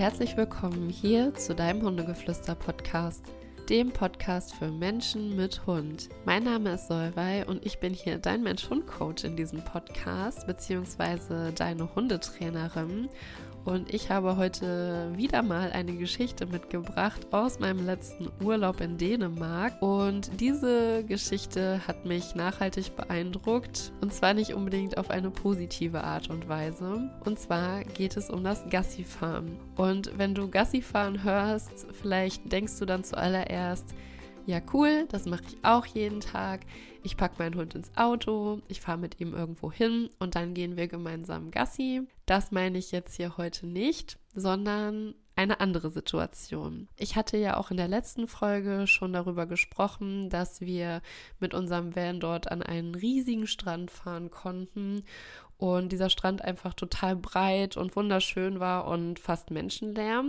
herzlich willkommen hier zu deinem Hundegeflüster-Podcast, dem Podcast für Menschen mit Hund. Mein Name ist Solvay und ich bin hier dein Mensch-Hund-Coach in diesem Podcast, beziehungsweise deine Hundetrainerin. Und ich habe heute wieder mal eine Geschichte mitgebracht aus meinem letzten Urlaub in Dänemark. Und diese Geschichte hat mich nachhaltig beeindruckt. Und zwar nicht unbedingt auf eine positive Art und Weise. Und zwar geht es um das Gassifahren. Und wenn du Gassifahren hörst, vielleicht denkst du dann zuallererst, ja cool, das mache ich auch jeden Tag. Ich packe meinen Hund ins Auto, ich fahre mit ihm irgendwo hin und dann gehen wir gemeinsam Gassi. Das meine ich jetzt hier heute nicht, sondern eine andere Situation. Ich hatte ja auch in der letzten Folge schon darüber gesprochen, dass wir mit unserem Van dort an einen riesigen Strand fahren konnten und dieser Strand einfach total breit und wunderschön war und fast menschenleer.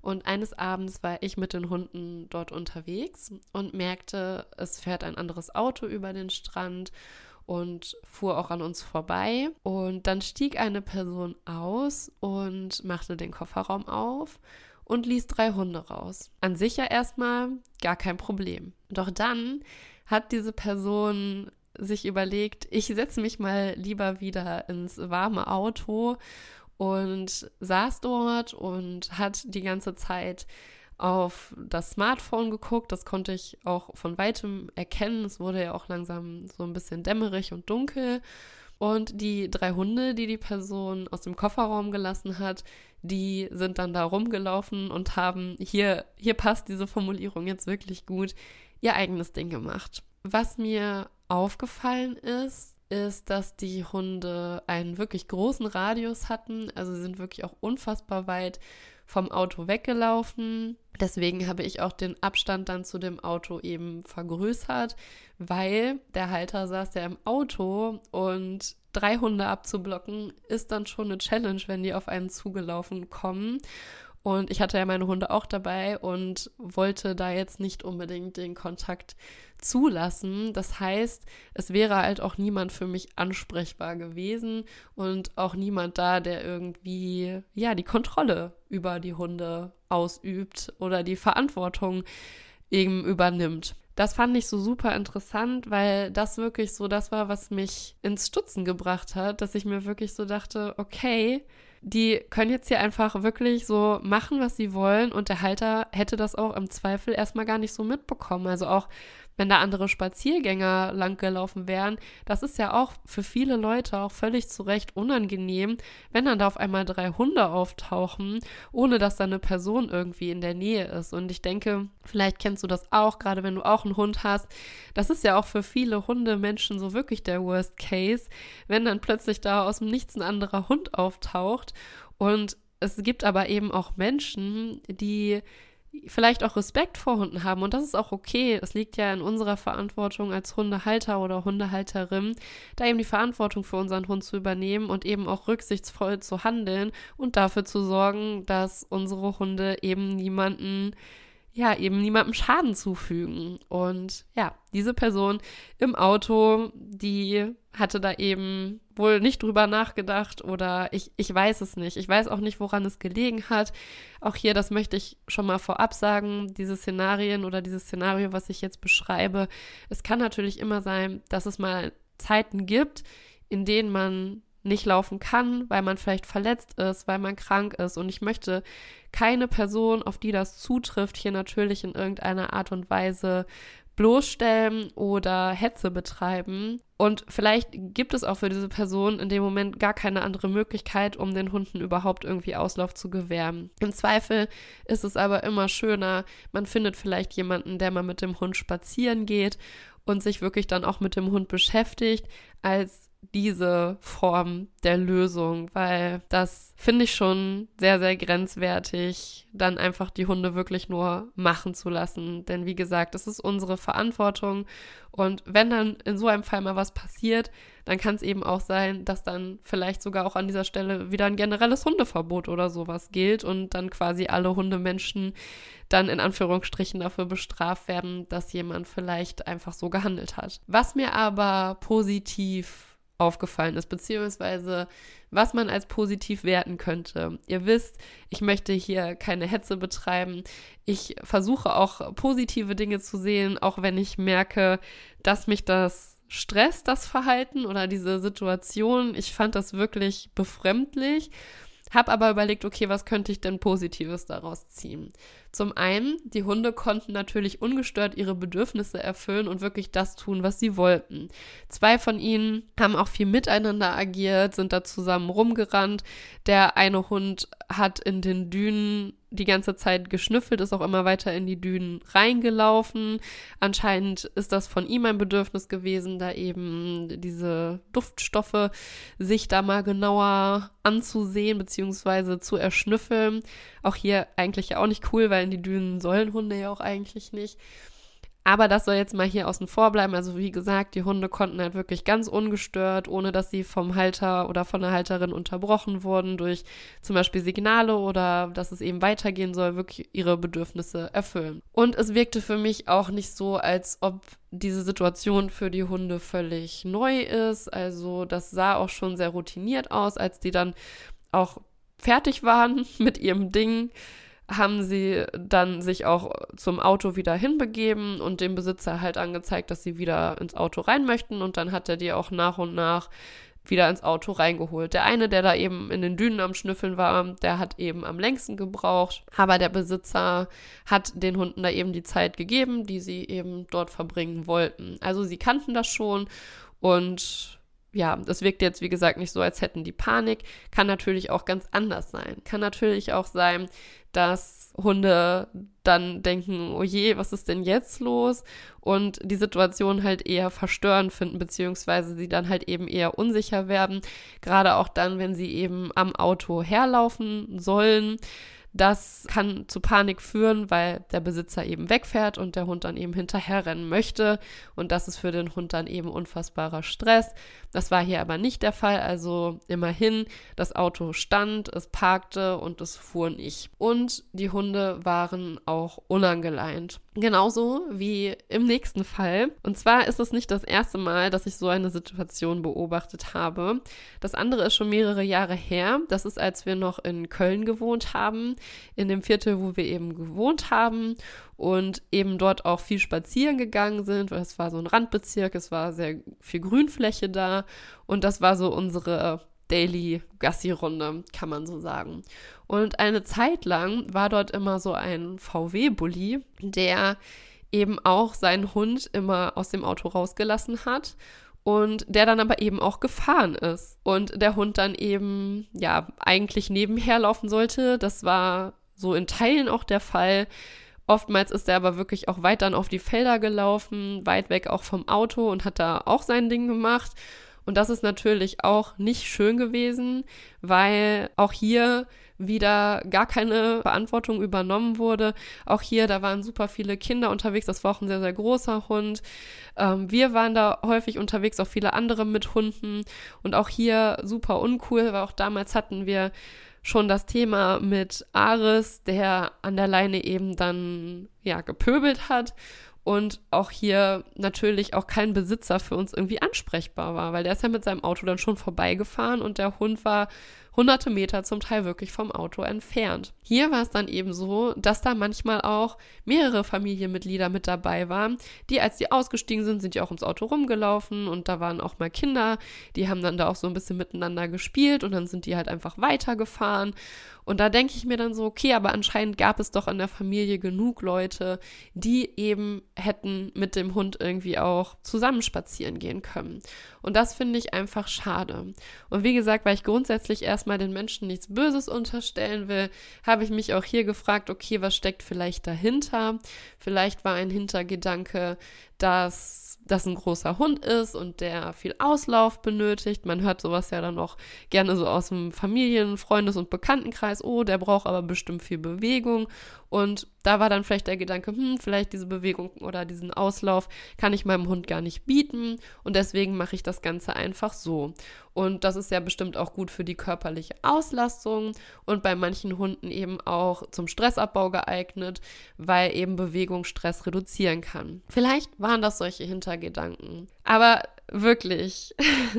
Und eines Abends war ich mit den Hunden dort unterwegs und merkte, es fährt ein anderes Auto über den Strand und fuhr auch an uns vorbei. Und dann stieg eine Person aus und machte den Kofferraum auf und ließ drei Hunde raus. An sich ja erstmal gar kein Problem. Doch dann hat diese Person sich überlegt, ich setze mich mal lieber wieder ins warme Auto und saß dort und hat die ganze Zeit auf das Smartphone geguckt. Das konnte ich auch von weitem erkennen. Es wurde ja auch langsam so ein bisschen dämmerig und dunkel. Und die drei Hunde, die die Person aus dem Kofferraum gelassen hat, die sind dann da rumgelaufen und haben, hier, hier passt diese Formulierung jetzt wirklich gut, ihr eigenes Ding gemacht. Was mir aufgefallen ist, ist, dass die Hunde einen wirklich großen Radius hatten. Also sind wirklich auch unfassbar weit vom Auto weggelaufen. Deswegen habe ich auch den Abstand dann zu dem Auto eben vergrößert, weil der Halter saß ja im Auto und drei Hunde abzublocken ist dann schon eine Challenge, wenn die auf einen zugelaufen kommen. Und ich hatte ja meine Hunde auch dabei und wollte da jetzt nicht unbedingt den Kontakt zulassen. Das heißt, es wäre halt auch niemand für mich ansprechbar gewesen und auch niemand da, der irgendwie, ja, die Kontrolle über die Hunde ausübt oder die Verantwortung eben übernimmt. Das fand ich so super interessant, weil das wirklich so das war, was mich ins Stutzen gebracht hat, dass ich mir wirklich so dachte, okay, die können jetzt hier einfach wirklich so machen, was sie wollen und der Halter hätte das auch im Zweifel erstmal gar nicht so mitbekommen. Also auch wenn da andere Spaziergänger langgelaufen wären, das ist ja auch für viele Leute auch völlig zu Recht unangenehm, wenn dann da auf einmal drei Hunde auftauchen, ohne dass da eine Person irgendwie in der Nähe ist. Und ich denke, vielleicht kennst du das auch, gerade wenn du auch einen Hund hast. Das ist ja auch für viele Hundemenschen so wirklich der Worst Case, wenn dann plötzlich da aus dem Nichts ein anderer Hund auftaucht. Und es gibt aber eben auch Menschen, die vielleicht auch Respekt vor Hunden haben und das ist auch okay. Es liegt ja in unserer Verantwortung als Hundehalter oder Hundehalterin, da eben die Verantwortung für unseren Hund zu übernehmen und eben auch rücksichtsvoll zu handeln und dafür zu sorgen, dass unsere Hunde eben niemanden ja, eben niemandem Schaden zufügen. Und ja, diese Person im Auto, die hatte da eben wohl nicht drüber nachgedacht oder ich, ich weiß es nicht. Ich weiß auch nicht, woran es gelegen hat. Auch hier, das möchte ich schon mal vorab sagen, diese Szenarien oder dieses Szenario, was ich jetzt beschreibe, es kann natürlich immer sein, dass es mal Zeiten gibt, in denen man nicht laufen kann, weil man vielleicht verletzt ist, weil man krank ist. Und ich möchte keine Person, auf die das zutrifft, hier natürlich in irgendeiner Art und Weise bloßstellen oder Hetze betreiben. Und vielleicht gibt es auch für diese Person in dem Moment gar keine andere Möglichkeit, um den Hunden überhaupt irgendwie Auslauf zu gewähren. Im Zweifel ist es aber immer schöner, man findet vielleicht jemanden, der mal mit dem Hund spazieren geht und sich wirklich dann auch mit dem Hund beschäftigt, als diese Form der Lösung, weil das finde ich schon sehr, sehr grenzwertig, dann einfach die Hunde wirklich nur machen zu lassen. Denn wie gesagt, es ist unsere Verantwortung. Und wenn dann in so einem Fall mal was passiert, dann kann es eben auch sein, dass dann vielleicht sogar auch an dieser Stelle wieder ein generelles Hundeverbot oder sowas gilt und dann quasi alle Hundemenschen dann in Anführungsstrichen dafür bestraft werden, dass jemand vielleicht einfach so gehandelt hat. Was mir aber positiv aufgefallen ist, beziehungsweise was man als positiv werten könnte. Ihr wisst, ich möchte hier keine Hetze betreiben. Ich versuche auch positive Dinge zu sehen, auch wenn ich merke, dass mich das stresst, das Verhalten oder diese Situation. Ich fand das wirklich befremdlich. Hab aber überlegt, okay, was könnte ich denn Positives daraus ziehen? Zum einen, die Hunde konnten natürlich ungestört ihre Bedürfnisse erfüllen und wirklich das tun, was sie wollten. Zwei von ihnen haben auch viel miteinander agiert, sind da zusammen rumgerannt. Der eine Hund hat in den Dünen die ganze Zeit geschnüffelt, ist auch immer weiter in die Dünen reingelaufen. Anscheinend ist das von ihm ein Bedürfnis gewesen, da eben diese Duftstoffe sich da mal genauer anzusehen bzw. zu erschnüffeln. Auch hier eigentlich auch nicht cool, weil in die Dünen sollen Hunde ja auch eigentlich nicht. Aber das soll jetzt mal hier außen vor bleiben. Also wie gesagt, die Hunde konnten halt wirklich ganz ungestört, ohne dass sie vom Halter oder von der Halterin unterbrochen wurden durch zum Beispiel Signale oder dass es eben weitergehen soll, wirklich ihre Bedürfnisse erfüllen. Und es wirkte für mich auch nicht so, als ob diese Situation für die Hunde völlig neu ist. Also das sah auch schon sehr routiniert aus, als die dann auch fertig waren mit ihrem Ding haben sie dann sich auch zum Auto wieder hinbegeben und dem Besitzer halt angezeigt, dass sie wieder ins Auto rein möchten und dann hat er die auch nach und nach wieder ins Auto reingeholt. Der eine, der da eben in den Dünen am Schnüffeln war, der hat eben am längsten gebraucht, aber der Besitzer hat den Hunden da eben die Zeit gegeben, die sie eben dort verbringen wollten. Also sie kannten das schon und ja, das wirkt jetzt, wie gesagt, nicht so, als hätten die Panik. Kann natürlich auch ganz anders sein. Kann natürlich auch sein, dass Hunde dann denken, oh je, was ist denn jetzt los? Und die Situation halt eher verstörend finden, beziehungsweise sie dann halt eben eher unsicher werden. Gerade auch dann, wenn sie eben am Auto herlaufen sollen das kann zu Panik führen, weil der Besitzer eben wegfährt und der Hund dann eben hinterherrennen möchte. Und das ist für den Hund dann eben unfassbarer Stress. Das war hier aber nicht der Fall. Also immerhin, das Auto stand, es parkte und es fuhr nicht. Und die Hunde waren auch unangeleint. Genauso wie im nächsten Fall. Und zwar ist es nicht das erste Mal, dass ich so eine Situation beobachtet habe. Das andere ist schon mehrere Jahre her. Das ist, als wir noch in Köln gewohnt haben, in dem Viertel, wo wir eben gewohnt haben und eben dort auch viel spazieren gegangen sind, weil es war so ein Randbezirk, es war sehr viel Grünfläche da und das war so unsere Daily Gassi-Runde, kann man so sagen. Und eine Zeit lang war dort immer so ein VW-Bully, der eben auch seinen Hund immer aus dem Auto rausgelassen hat und der dann aber eben auch gefahren ist und der Hund dann eben ja eigentlich nebenher laufen sollte. Das war so in Teilen auch der Fall. Oftmals ist er aber wirklich auch weit dann auf die Felder gelaufen, weit weg auch vom Auto und hat da auch sein Ding gemacht. Und das ist natürlich auch nicht schön gewesen, weil auch hier wieder gar keine Verantwortung übernommen wurde. Auch hier, da waren super viele Kinder unterwegs. Das war auch ein sehr, sehr großer Hund. Ähm, wir waren da häufig unterwegs, auch viele andere mit Hunden. Und auch hier super uncool, weil auch damals hatten wir schon das Thema mit Aris, der an der Leine eben dann ja gepöbelt hat und auch hier natürlich auch kein Besitzer für uns irgendwie ansprechbar war, weil der ist ja mit seinem Auto dann schon vorbeigefahren und der Hund war hunderte Meter zum Teil wirklich vom Auto entfernt. Hier war es dann eben so, dass da manchmal auch mehrere Familienmitglieder mit dabei waren, die, als die ausgestiegen sind, sind die auch ums Auto rumgelaufen und da waren auch mal Kinder, die haben dann da auch so ein bisschen miteinander gespielt und dann sind die halt einfach weitergefahren und da denke ich mir dann so, okay, aber anscheinend gab es doch in der Familie genug Leute, die eben hätten mit dem Hund irgendwie auch zusammen spazieren gehen können. Und das finde ich einfach schade. Und wie gesagt, weil ich grundsätzlich erstmal den Menschen nichts Böses unterstellen will, habe ich mich auch hier gefragt, okay, was steckt vielleicht dahinter? Vielleicht war ein Hintergedanke, dass das ein großer Hund ist und der viel Auslauf benötigt. Man hört sowas ja dann auch gerne so aus dem Familien-, Freundes- und Bekanntenkreis. Oh, der braucht aber bestimmt viel Bewegung. Und da war dann vielleicht der Gedanke, hm, vielleicht diese Bewegung oder diesen Auslauf kann ich meinem Hund gar nicht bieten und deswegen mache ich das Ganze einfach so. Und das ist ja bestimmt auch gut für die körperliche Auslastung und bei manchen Hunden eben auch zum Stressabbau geeignet, weil eben Bewegung Stress reduzieren kann. Vielleicht waren das solche Hintergedanken. Aber wirklich,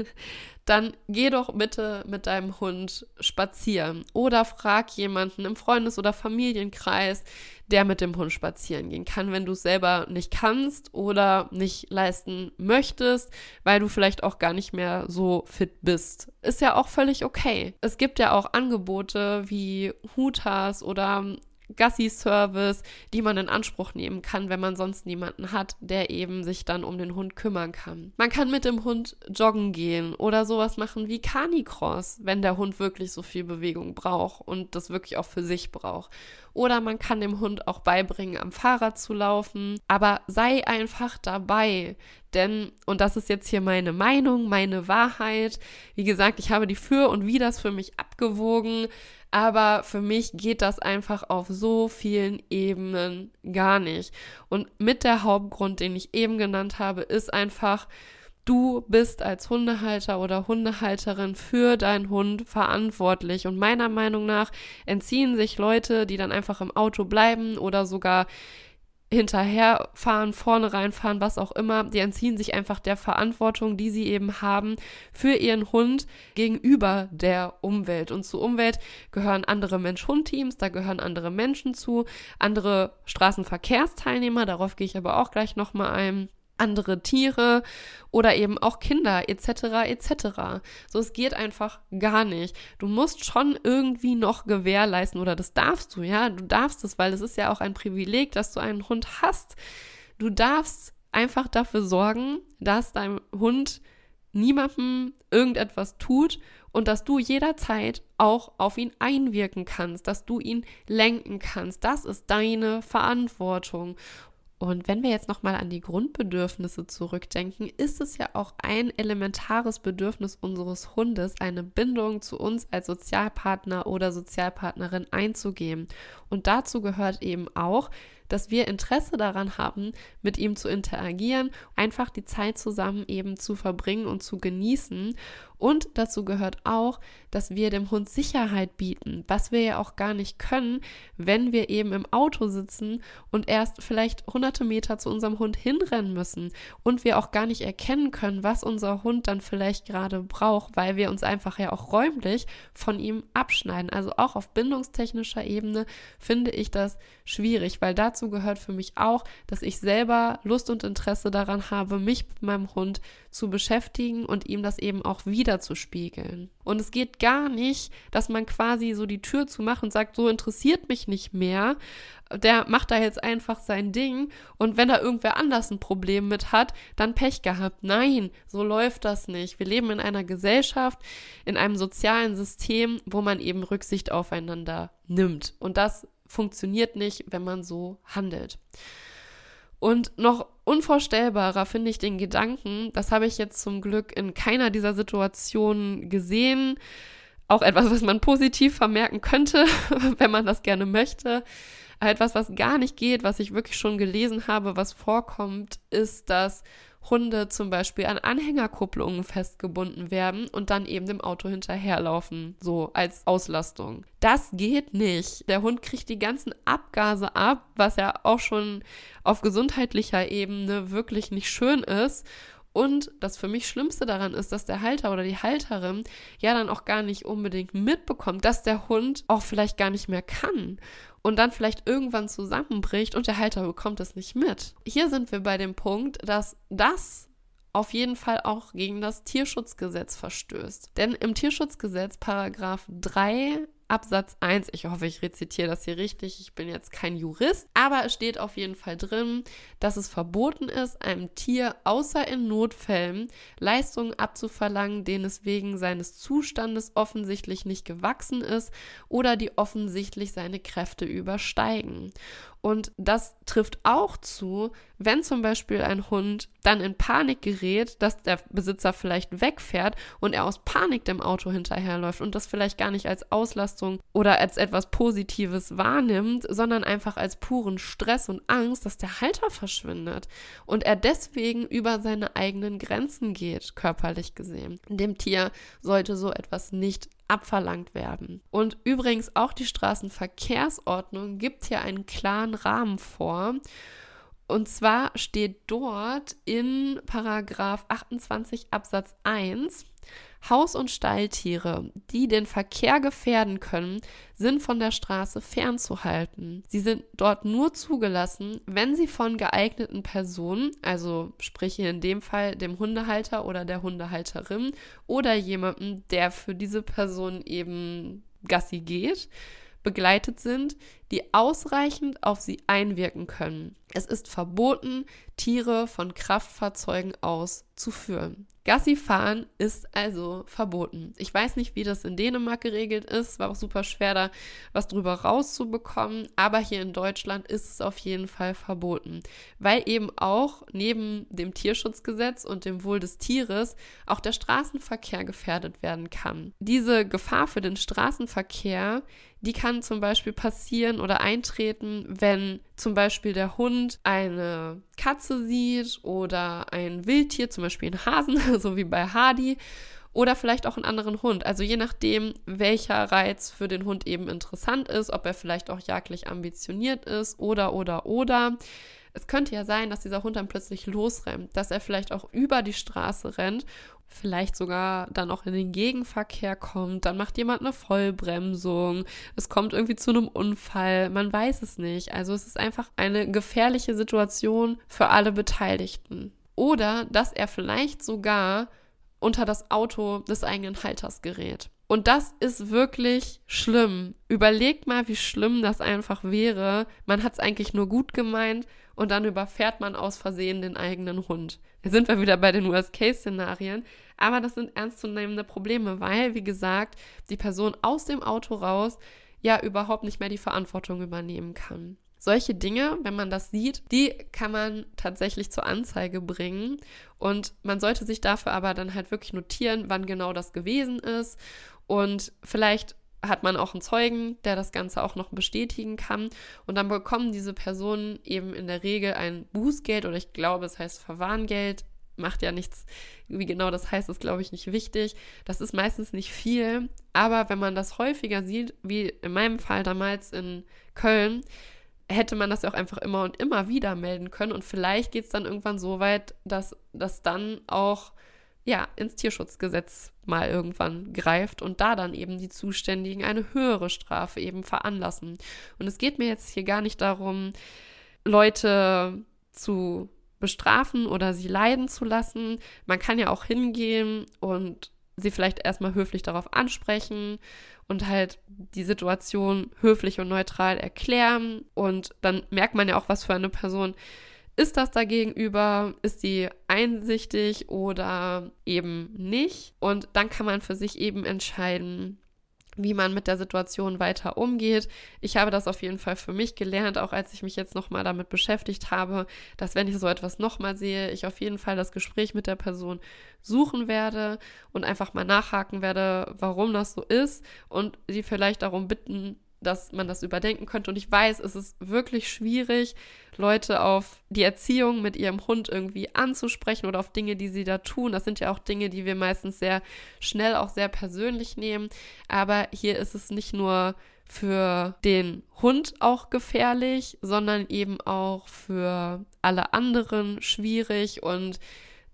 dann geh doch bitte mit deinem Hund spazieren oder frag jemanden im Freundes- oder Familienkreis, der mit dem Hund spazieren gehen kann, wenn du es selber nicht kannst oder nicht leisten möchtest, weil du vielleicht auch gar nicht mehr so fit bist. Ist ja auch völlig okay. Es gibt ja auch Angebote wie Hutas oder Gassi-Service, die man in Anspruch nehmen kann, wenn man sonst niemanden hat, der eben sich dann um den Hund kümmern kann. Man kann mit dem Hund joggen gehen oder sowas machen wie Canicross, wenn der Hund wirklich so viel Bewegung braucht und das wirklich auch für sich braucht. Oder man kann dem Hund auch beibringen, am Fahrrad zu laufen. Aber sei einfach dabei. Denn, und das ist jetzt hier meine Meinung, meine Wahrheit. Wie gesagt, ich habe die Für und Widers für mich abgewogen. Aber für mich geht das einfach auf so vielen Ebenen gar nicht. Und mit der Hauptgrund, den ich eben genannt habe, ist einfach, Du bist als Hundehalter oder Hundehalterin für deinen Hund verantwortlich. Und meiner Meinung nach entziehen sich Leute, die dann einfach im Auto bleiben oder sogar hinterherfahren, vorne reinfahren, was auch immer, die entziehen sich einfach der Verantwortung, die sie eben haben für ihren Hund gegenüber der Umwelt. Und zur Umwelt gehören andere Mensch-Hund-Teams, da gehören andere Menschen zu, andere Straßenverkehrsteilnehmer, darauf gehe ich aber auch gleich nochmal ein andere Tiere oder eben auch Kinder etc. etc. So, es geht einfach gar nicht. Du musst schon irgendwie noch gewährleisten oder das darfst du, ja, du darfst es, weil es ist ja auch ein Privileg, dass du einen Hund hast. Du darfst einfach dafür sorgen, dass dein Hund niemandem irgendetwas tut und dass du jederzeit auch auf ihn einwirken kannst, dass du ihn lenken kannst. Das ist deine Verantwortung. Und wenn wir jetzt nochmal an die Grundbedürfnisse zurückdenken, ist es ja auch ein elementares Bedürfnis unseres Hundes, eine Bindung zu uns als Sozialpartner oder Sozialpartnerin einzugehen. Und dazu gehört eben auch, dass wir Interesse daran haben, mit ihm zu interagieren, einfach die Zeit zusammen eben zu verbringen und zu genießen. Und dazu gehört auch, dass wir dem Hund Sicherheit bieten, was wir ja auch gar nicht können, wenn wir eben im Auto sitzen und erst vielleicht hunderte Meter zu unserem Hund hinrennen müssen und wir auch gar nicht erkennen können, was unser Hund dann vielleicht gerade braucht, weil wir uns einfach ja auch räumlich von ihm abschneiden. Also auch auf bindungstechnischer Ebene finde ich das schwierig, weil dazu gehört für mich auch, dass ich selber Lust und Interesse daran habe, mich mit meinem Hund zu beschäftigen und ihm das eben auch wieder zu spiegeln. Und es geht gar nicht, dass man quasi so die Tür zumacht und sagt, so interessiert mich nicht mehr. Der macht da jetzt einfach sein Ding und wenn da irgendwer anders ein Problem mit hat, dann Pech gehabt. Nein, so läuft das nicht. Wir leben in einer Gesellschaft, in einem sozialen System, wo man eben Rücksicht aufeinander nimmt. Und das funktioniert nicht, wenn man so handelt. Und noch unvorstellbarer finde ich den Gedanken, das habe ich jetzt zum Glück in keiner dieser Situationen gesehen, auch etwas, was man positiv vermerken könnte, wenn man das gerne möchte. Etwas, was gar nicht geht, was ich wirklich schon gelesen habe, was vorkommt, ist, dass Hunde zum Beispiel an Anhängerkupplungen festgebunden werden und dann eben dem Auto hinterherlaufen, so als Auslastung. Das geht nicht. Der Hund kriegt die ganzen Abgase ab, was ja auch schon auf gesundheitlicher Ebene wirklich nicht schön ist. Und das für mich Schlimmste daran ist, dass der Halter oder die Halterin ja dann auch gar nicht unbedingt mitbekommt, dass der Hund auch vielleicht gar nicht mehr kann und dann vielleicht irgendwann zusammenbricht und der Halter bekommt es nicht mit. Hier sind wir bei dem Punkt, dass das auf jeden Fall auch gegen das Tierschutzgesetz verstößt. Denn im Tierschutzgesetz Paragraph 3 Absatz 1, ich hoffe, ich rezitiere das hier richtig, ich bin jetzt kein Jurist, aber es steht auf jeden Fall drin, dass es verboten ist, einem Tier außer in Notfällen Leistungen abzuverlangen, denen es wegen seines Zustandes offensichtlich nicht gewachsen ist oder die offensichtlich seine Kräfte übersteigen. Und das trifft auch zu, wenn zum Beispiel ein Hund dann in Panik gerät, dass der Besitzer vielleicht wegfährt und er aus Panik dem Auto hinterherläuft und das vielleicht gar nicht als Auslastung oder als etwas Positives wahrnimmt, sondern einfach als puren Stress und Angst, dass der Halter verschwindet und er deswegen über seine eigenen Grenzen geht, körperlich gesehen. Dem Tier sollte so etwas nicht abverlangt werden. Und übrigens auch die Straßenverkehrsordnung gibt hier einen klaren Rahmen vor. Und zwar steht dort in Paragraph 28 Absatz 1, Haus- und Stalltiere, die den Verkehr gefährden können, sind von der Straße fernzuhalten. Sie sind dort nur zugelassen, wenn sie von geeigneten Personen, also sprich hier in dem Fall dem Hundehalter oder der Hundehalterin oder jemandem, der für diese Person eben Gassi geht, begleitet sind, die ausreichend auf sie einwirken können. Es ist verboten, Tiere von Kraftfahrzeugen aus zu führen. Gassi fahren ist also verboten. Ich weiß nicht, wie das in Dänemark geregelt ist. War auch super schwer, da was drüber rauszubekommen. Aber hier in Deutschland ist es auf jeden Fall verboten. Weil eben auch neben dem Tierschutzgesetz und dem Wohl des Tieres auch der Straßenverkehr gefährdet werden kann. Diese Gefahr für den Straßenverkehr, die kann zum Beispiel passieren oder eintreten, wenn zum Beispiel der Hund eine Katze sieht oder ein Wildtier, zum Beispiel einen Hasen, so wie bei Hardy, oder vielleicht auch einen anderen Hund. Also je nachdem, welcher Reiz für den Hund eben interessant ist, ob er vielleicht auch jagdlich ambitioniert ist oder oder oder. Es könnte ja sein, dass dieser Hund dann plötzlich losrennt, dass er vielleicht auch über die Straße rennt vielleicht sogar dann auch in den Gegenverkehr kommt, dann macht jemand eine Vollbremsung, es kommt irgendwie zu einem Unfall, man weiß es nicht. Also es ist einfach eine gefährliche Situation für alle Beteiligten. Oder dass er vielleicht sogar unter das Auto des eigenen Halters gerät. Und das ist wirklich schlimm. Überlegt mal, wie schlimm das einfach wäre. Man hat es eigentlich nur gut gemeint und dann überfährt man aus Versehen den eigenen Hund. Da sind wir wieder bei den Worst-Case-Szenarien. Aber das sind ernstzunehmende Probleme, weil, wie gesagt, die Person aus dem Auto raus ja überhaupt nicht mehr die Verantwortung übernehmen kann. Solche Dinge, wenn man das sieht, die kann man tatsächlich zur Anzeige bringen. Und man sollte sich dafür aber dann halt wirklich notieren, wann genau das gewesen ist und vielleicht hat man auch einen Zeugen, der das Ganze auch noch bestätigen kann. Und dann bekommen diese Personen eben in der Regel ein Bußgeld oder ich glaube, es heißt Verwarngeld. Macht ja nichts, wie genau das heißt, ist glaube ich nicht wichtig. Das ist meistens nicht viel, aber wenn man das häufiger sieht, wie in meinem Fall damals in Köln, hätte man das ja auch einfach immer und immer wieder melden können. Und vielleicht geht es dann irgendwann so weit, dass das dann auch ja, ins Tierschutzgesetz mal irgendwann greift und da dann eben die Zuständigen eine höhere Strafe eben veranlassen. Und es geht mir jetzt hier gar nicht darum, Leute zu bestrafen oder sie leiden zu lassen. Man kann ja auch hingehen und sie vielleicht erstmal höflich darauf ansprechen und halt die Situation höflich und neutral erklären. Und dann merkt man ja auch, was für eine Person ist das dagegenüber? Ist sie einsichtig oder eben nicht? Und dann kann man für sich eben entscheiden, wie man mit der Situation weiter umgeht. Ich habe das auf jeden Fall für mich gelernt, auch als ich mich jetzt nochmal damit beschäftigt habe, dass wenn ich so etwas nochmal sehe, ich auf jeden Fall das Gespräch mit der Person suchen werde und einfach mal nachhaken werde, warum das so ist und sie vielleicht darum bitten, dass man das überdenken könnte. Und ich weiß, es ist wirklich schwierig, Leute auf die Erziehung mit ihrem Hund irgendwie anzusprechen oder auf Dinge, die sie da tun. Das sind ja auch Dinge, die wir meistens sehr schnell auch sehr persönlich nehmen. Aber hier ist es nicht nur für den Hund auch gefährlich, sondern eben auch für alle anderen schwierig und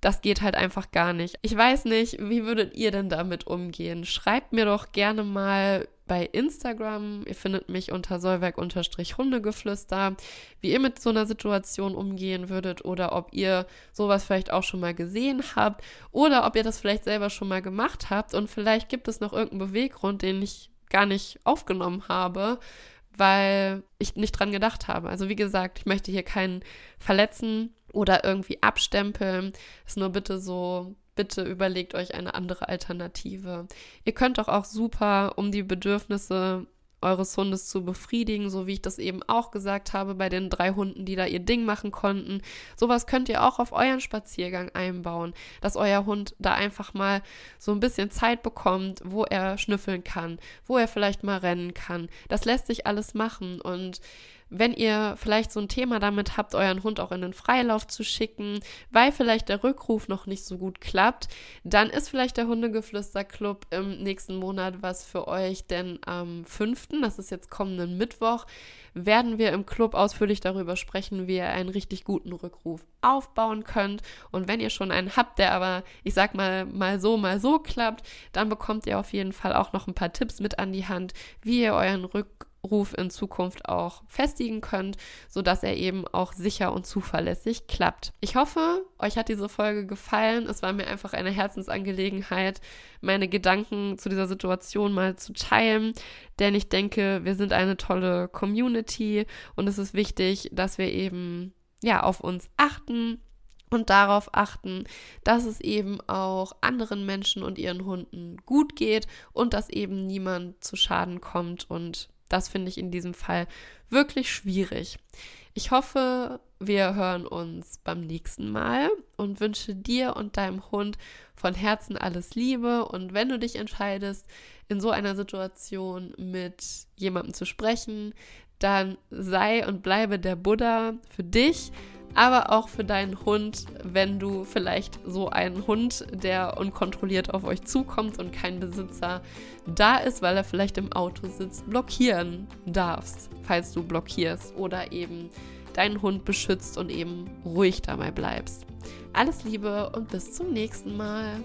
das geht halt einfach gar nicht. Ich weiß nicht, wie würdet ihr denn damit umgehen? Schreibt mir doch gerne mal bei Instagram. Ihr findet mich unter Sollwerk-Hundegeflüster, wie ihr mit so einer Situation umgehen würdet oder ob ihr sowas vielleicht auch schon mal gesehen habt oder ob ihr das vielleicht selber schon mal gemacht habt und vielleicht gibt es noch irgendeinen Beweggrund, den ich gar nicht aufgenommen habe, weil ich nicht dran gedacht habe. Also wie gesagt, ich möchte hier keinen verletzen oder irgendwie abstempeln. Ist nur bitte so bitte überlegt euch eine andere Alternative. Ihr könnt doch auch super, um die Bedürfnisse eures Hundes zu befriedigen, so wie ich das eben auch gesagt habe bei den drei Hunden, die da ihr Ding machen konnten. Sowas könnt ihr auch auf euren Spaziergang einbauen, dass euer Hund da einfach mal so ein bisschen Zeit bekommt, wo er schnüffeln kann, wo er vielleicht mal rennen kann. Das lässt sich alles machen und wenn ihr vielleicht so ein Thema damit habt, euren Hund auch in den Freilauf zu schicken, weil vielleicht der Rückruf noch nicht so gut klappt, dann ist vielleicht der Hundegeflüster-Club im nächsten Monat was für euch, denn am 5., das ist jetzt kommenden Mittwoch, werden wir im Club ausführlich darüber sprechen, wie ihr einen richtig guten Rückruf aufbauen könnt. Und wenn ihr schon einen habt, der aber, ich sag mal, mal so, mal so klappt, dann bekommt ihr auf jeden Fall auch noch ein paar Tipps mit an die Hand, wie ihr euren Rückruf Ruf in Zukunft auch festigen könnt, sodass er eben auch sicher und zuverlässig klappt. Ich hoffe, euch hat diese Folge gefallen. Es war mir einfach eine Herzensangelegenheit, meine Gedanken zu dieser Situation mal zu teilen, denn ich denke, wir sind eine tolle Community und es ist wichtig, dass wir eben ja auf uns achten, und darauf achten, dass es eben auch anderen Menschen und ihren Hunden gut geht und dass eben niemand zu Schaden kommt und das finde ich in diesem Fall wirklich schwierig. Ich hoffe, wir hören uns beim nächsten Mal und wünsche dir und deinem Hund von Herzen alles Liebe. Und wenn du dich entscheidest, in so einer Situation mit jemandem zu sprechen, dann sei und bleibe der Buddha für dich aber auch für deinen Hund, wenn du vielleicht so einen Hund, der unkontrolliert auf euch zukommt und kein Besitzer da ist, weil er vielleicht im Auto sitzt, blockieren darfst, falls du blockierst oder eben deinen Hund beschützt und eben ruhig dabei bleibst. Alles Liebe und bis zum nächsten Mal.